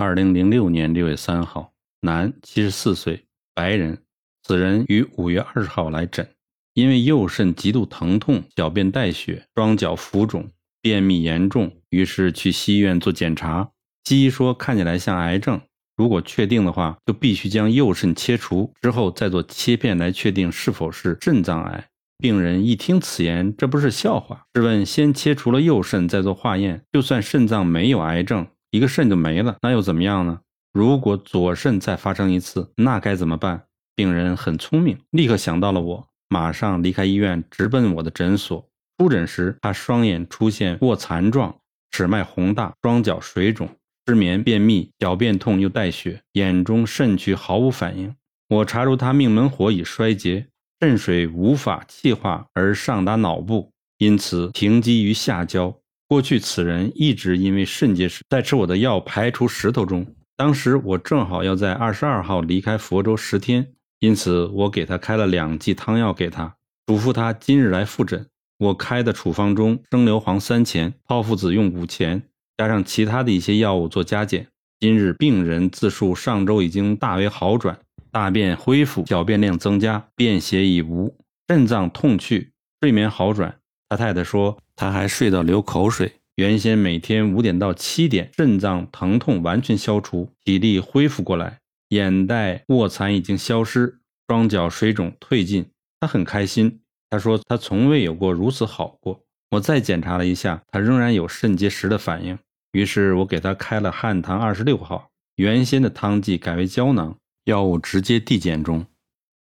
二零零六年六月三号，男，七十四岁，白人。此人于五月二十号来诊，因为右肾极度疼痛，小便带血，双脚浮肿，便秘严重，于是去西医院做检查。西医说看起来像癌症，如果确定的话，就必须将右肾切除，之后再做切片来确定是否是肾脏癌。病人一听此言，这不是笑话。试问，先切除了右肾，再做化验，就算肾脏没有癌症？一个肾就没了，那又怎么样呢？如果左肾再发生一次，那该怎么办？病人很聪明，立刻想到了我，马上离开医院，直奔我的诊所。出诊时，他双眼出现卧蚕状，尺脉宏大，双脚水肿，失眠、便秘，小便痛又带血，眼中肾区毫无反应。我查出他命门火已衰竭，肾水无法气化而上达脑部，因此停积于下焦。过去此人一直因为肾结石在吃我的药排除石头中。当时我正好要在二十二号离开佛州十天，因此我给他开了两剂汤药给他，嘱咐他今日来复诊。我开的处方中生硫磺三钱，炮附子用五钱，加上其他的一些药物做加减。今日病人自述上周已经大为好转，大便恢复，小便量增加，便血已无，肾脏痛去，睡眠好转。他太太说，他还睡到流口水。原先每天五点到七点，肾脏疼痛完全消除，体力恢复过来，眼袋卧蚕已经消失，双脚水肿退尽。他很开心。他说他从未有过如此好过。我再检查了一下，他仍然有肾结石的反应。于是我给他开了汉唐二十六号，原先的汤剂改为胶囊，药物直接递减中。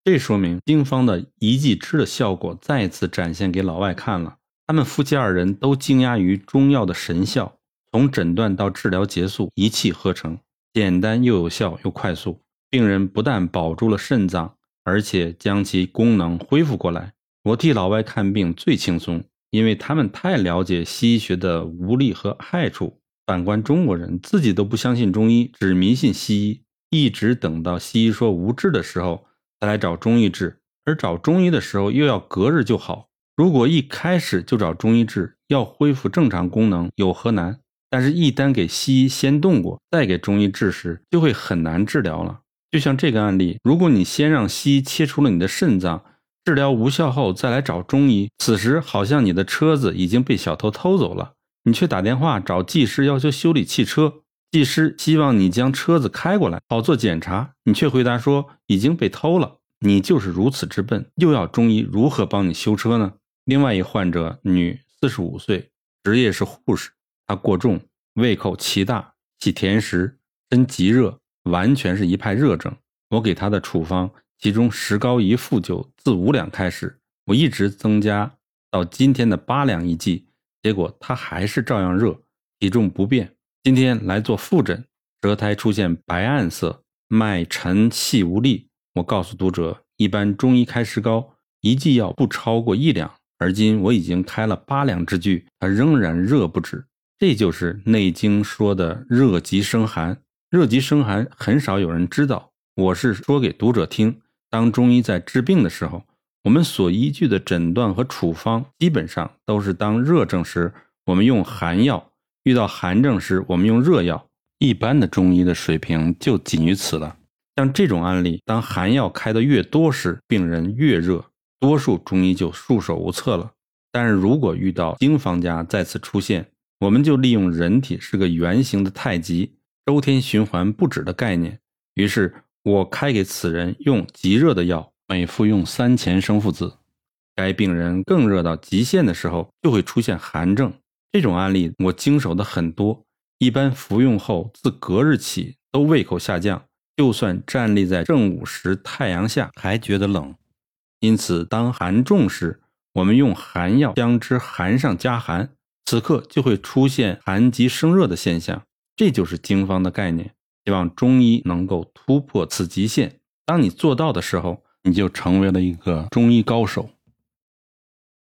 这说明经方的一剂支的效果再次展现给老外看了。他们夫妻二人都惊讶于中药的神效，从诊断到治疗结束一气呵成，简单又有效又快速。病人不但保住了肾脏，而且将其功能恢复过来。我替老外看病最轻松，因为他们太了解西医学的无力和害处。反观中国人，自己都不相信中医，只迷信西医，一直等到西医说无治的时候。再来找中医治，而找中医的时候又要隔日就好。如果一开始就找中医治，要恢复正常功能有何难？但是，一旦给西医先动过，再给中医治时，就会很难治疗了。就像这个案例，如果你先让西医切除了你的肾脏，治疗无效后再来找中医，此时好像你的车子已经被小偷偷走了，你却打电话找技师要求修理汽车。技师希望你将车子开过来，好做检查。你却回答说已经被偷了。你就是如此之笨，又要中医如何帮你修车呢？另外一患者，女，四十五岁，职业是护士。她过重，胃口奇大，喜甜食，身极热，完全是一派热症。我给她的处方，其中石膏一副就自五两开始，我一直增加到今天的八两一剂，结果她还是照样热，体重不变。今天来做复诊，舌苔出现白暗色，脉沉细无力。我告诉读者，一般中医开石膏，一剂药不超过一两，而今我已经开了八两之巨，他仍然热不止。这就是《内经》说的热极生寒。热极生寒很少有人知道，我是说给读者听。当中医在治病的时候，我们所依据的诊断和处方，基本上都是当热症时，我们用寒药。遇到寒症时，我们用热药。一般的中医的水平就仅于此了。像这种案例，当寒药开的越多时，病人越热，多数中医就束手无策了。但是如果遇到经方家再次出现，我们就利用人体是个圆形的太极，周天循环不止的概念。于是我开给此人用极热的药，每服用三钱生附子。该病人更热到极限的时候，就会出现寒症。这种案例我经手的很多，一般服用后自隔日起都胃口下降，就算站立在正午时太阳下还觉得冷。因此，当寒重时，我们用寒药将之寒上加寒，此刻就会出现寒极生热的现象。这就是经方的概念。希望中医能够突破此极限。当你做到的时候，你就成为了一个中医高手。